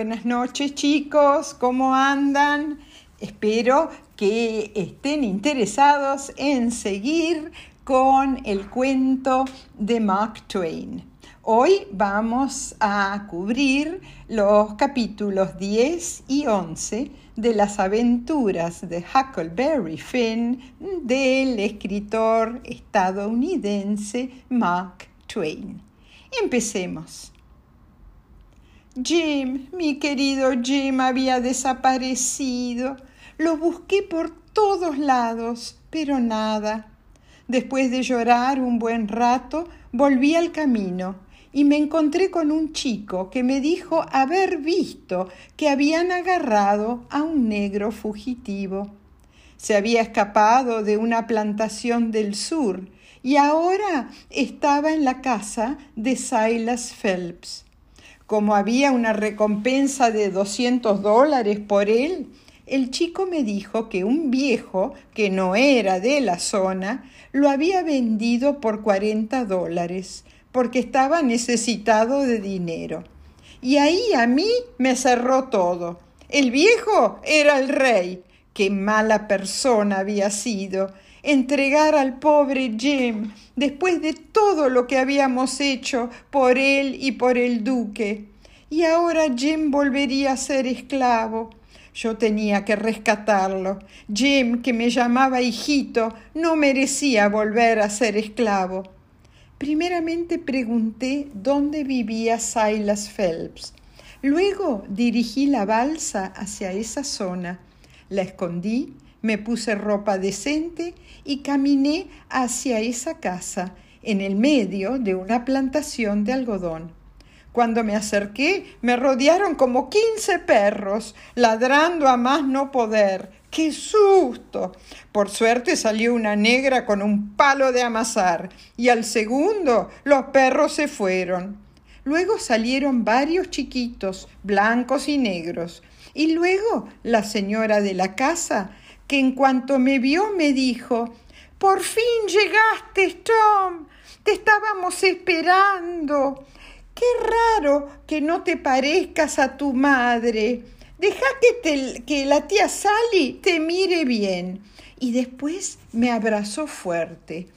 Buenas noches chicos, ¿cómo andan? Espero que estén interesados en seguir con el cuento de Mark Twain. Hoy vamos a cubrir los capítulos 10 y 11 de las aventuras de Huckleberry Finn del escritor estadounidense Mark Twain. Empecemos. Jim, mi querido Jim, había desaparecido. Lo busqué por todos lados, pero nada. Después de llorar un buen rato, volví al camino y me encontré con un chico que me dijo haber visto que habían agarrado a un negro fugitivo. Se había escapado de una plantación del sur y ahora estaba en la casa de Silas Phelps. Como había una recompensa de doscientos dólares por él, el chico me dijo que un viejo, que no era de la zona, lo había vendido por cuarenta dólares, porque estaba necesitado de dinero. Y ahí a mí me cerró todo. El viejo era el rey. Qué mala persona había sido entregar al pobre Jim después de todo lo que habíamos hecho por él y por el duque. Y ahora Jim volvería a ser esclavo. Yo tenía que rescatarlo. Jim, que me llamaba hijito, no merecía volver a ser esclavo. Primeramente pregunté dónde vivía Silas Phelps. Luego dirigí la balsa hacia esa zona. La escondí me puse ropa decente y caminé hacia esa casa, en el medio de una plantación de algodón. Cuando me acerqué, me rodearon como quince perros, ladrando a más no poder. ¡Qué susto! Por suerte salió una negra con un palo de amasar, y al segundo los perros se fueron. Luego salieron varios chiquitos, blancos y negros, y luego la señora de la casa que en cuanto me vio me dijo, Por fin llegaste, Tom. Te estábamos esperando. Qué raro que no te parezcas a tu madre. Deja que, que la tía Sally te mire bien. Y después me abrazó fuerte.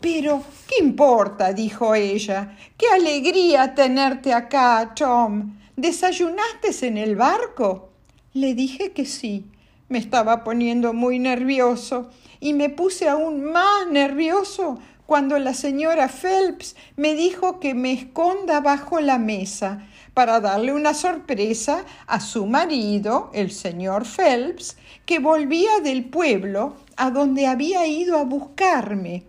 Pero, ¿qué importa? dijo ella. Qué alegría tenerte acá, Tom. ¿Desayunaste en el barco? Le dije que sí. Me estaba poniendo muy nervioso y me puse aún más nervioso cuando la señora Phelps me dijo que me esconda bajo la mesa para darle una sorpresa a su marido, el señor Phelps, que volvía del pueblo a donde había ido a buscarme,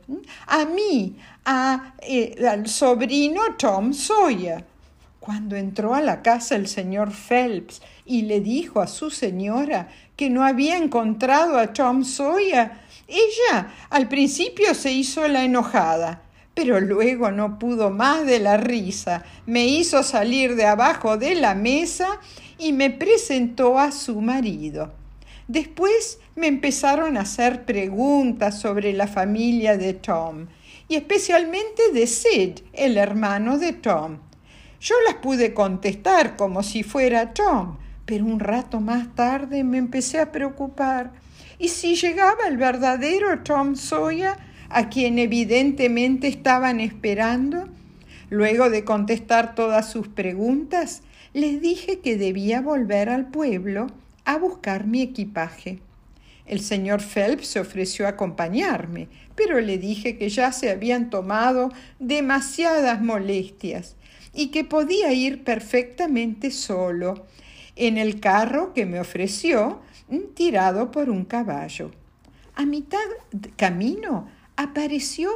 a mí, a, eh, al sobrino Tom Sawyer. Cuando entró a la casa el señor Phelps y le dijo a su señora que no había encontrado a Tom Sawyer, ella al principio se hizo la enojada, pero luego no pudo más de la risa, me hizo salir de abajo de la mesa y me presentó a su marido. Después me empezaron a hacer preguntas sobre la familia de Tom, y especialmente de Sid, el hermano de Tom. Yo las pude contestar como si fuera Tom, pero un rato más tarde me empecé a preocupar. ¿Y si llegaba el verdadero Tom Sawyer, a quien evidentemente estaban esperando? Luego de contestar todas sus preguntas, les dije que debía volver al pueblo a buscar mi equipaje. El señor Phelps se ofreció a acompañarme, pero le dije que ya se habían tomado demasiadas molestias y que podía ir perfectamente solo en el carro que me ofreció, tirado por un caballo. A mitad camino apareció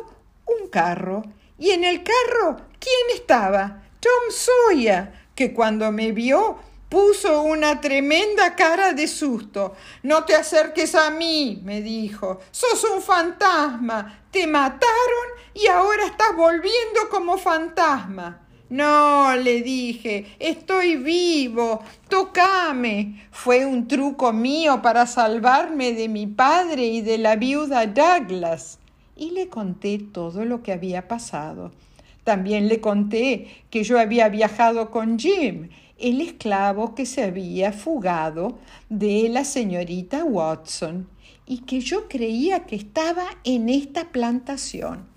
un carro y en el carro, ¿quién estaba? Tom Sawyer, que cuando me vio puso una tremenda cara de susto. No te acerques a mí, me dijo. Sos un fantasma. Te mataron y ahora estás volviendo como fantasma. No, le dije, estoy vivo, tocame. Fue un truco mío para salvarme de mi padre y de la viuda Douglas. Y le conté todo lo que había pasado. También le conté que yo había viajado con Jim el esclavo que se había fugado de la señorita Watson y que yo creía que estaba en esta plantación.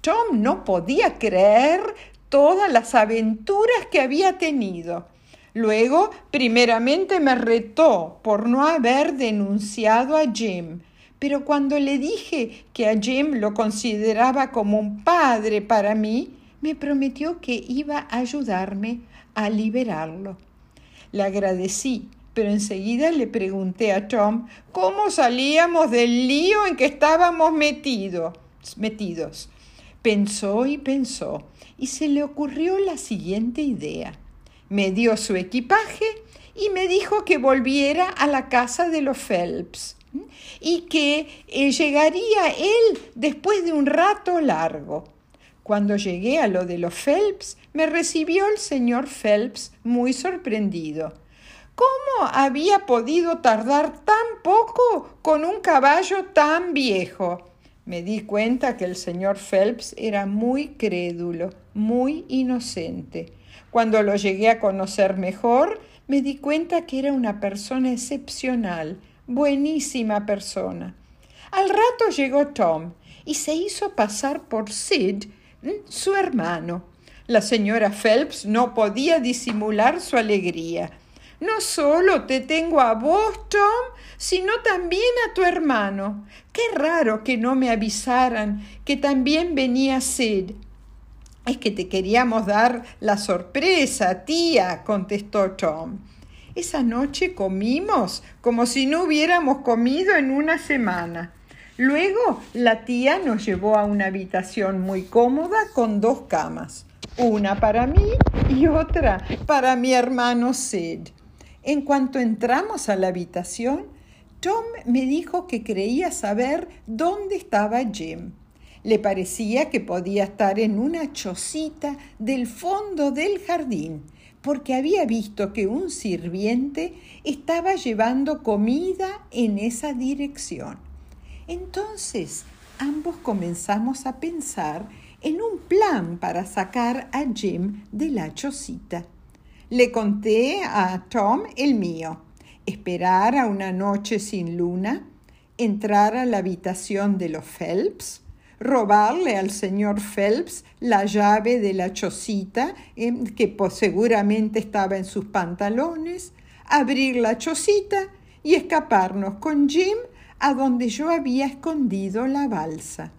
Tom no podía creer todas las aventuras que había tenido. Luego, primeramente me retó por no haber denunciado a Jim, pero cuando le dije que a Jim lo consideraba como un padre para mí, me prometió que iba a ayudarme a liberarlo. Le agradecí, pero enseguida le pregunté a Tom cómo salíamos del lío en que estábamos metidos. Pensó y pensó, y se le ocurrió la siguiente idea. Me dio su equipaje y me dijo que volviera a la casa de los Phelps y que eh, llegaría él después de un rato largo. Cuando llegué a lo de los Phelps, me recibió el señor Phelps muy sorprendido. ¿Cómo había podido tardar tan poco con un caballo tan viejo? Me di cuenta que el señor Phelps era muy crédulo, muy inocente. Cuando lo llegué a conocer mejor, me di cuenta que era una persona excepcional, buenísima persona. Al rato llegó Tom y se hizo pasar por Sid, su hermano. La señora Phelps no podía disimular su alegría. No solo te tengo a vos, Tom, sino también a tu hermano. Qué raro que no me avisaran que también venía Sid. Es que te queríamos dar la sorpresa, tía, contestó Tom. Esa noche comimos como si no hubiéramos comido en una semana. Luego la tía nos llevó a una habitación muy cómoda con dos camas, una para mí y otra para mi hermano Sid. En cuanto entramos a la habitación, Tom me dijo que creía saber dónde estaba Jim. Le parecía que podía estar en una chocita del fondo del jardín porque había visto que un sirviente estaba llevando comida en esa dirección. Entonces ambos comenzamos a pensar en un plan para sacar a Jim de la chocita. Le conté a Tom el mío, esperar a una noche sin luna, entrar a la habitación de los Phelps, robarle al señor Phelps la llave de la chocita, em, que seguramente estaba en sus pantalones, abrir la chocita y escaparnos con Jim a donde yo había escondido la balsa.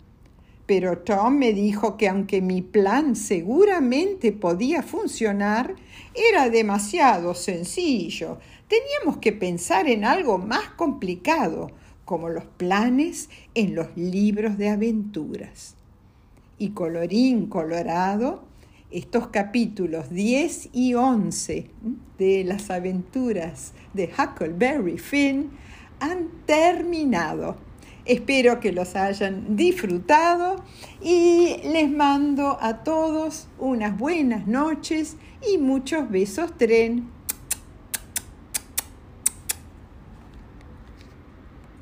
Pero Tom me dijo que aunque mi plan seguramente podía funcionar, era demasiado sencillo. Teníamos que pensar en algo más complicado, como los planes en los libros de aventuras. Y colorín colorado, estos capítulos 10 y 11 de las aventuras de Huckleberry Finn han terminado. Espero que los hayan disfrutado y les mando a todos unas buenas noches y muchos besos tren.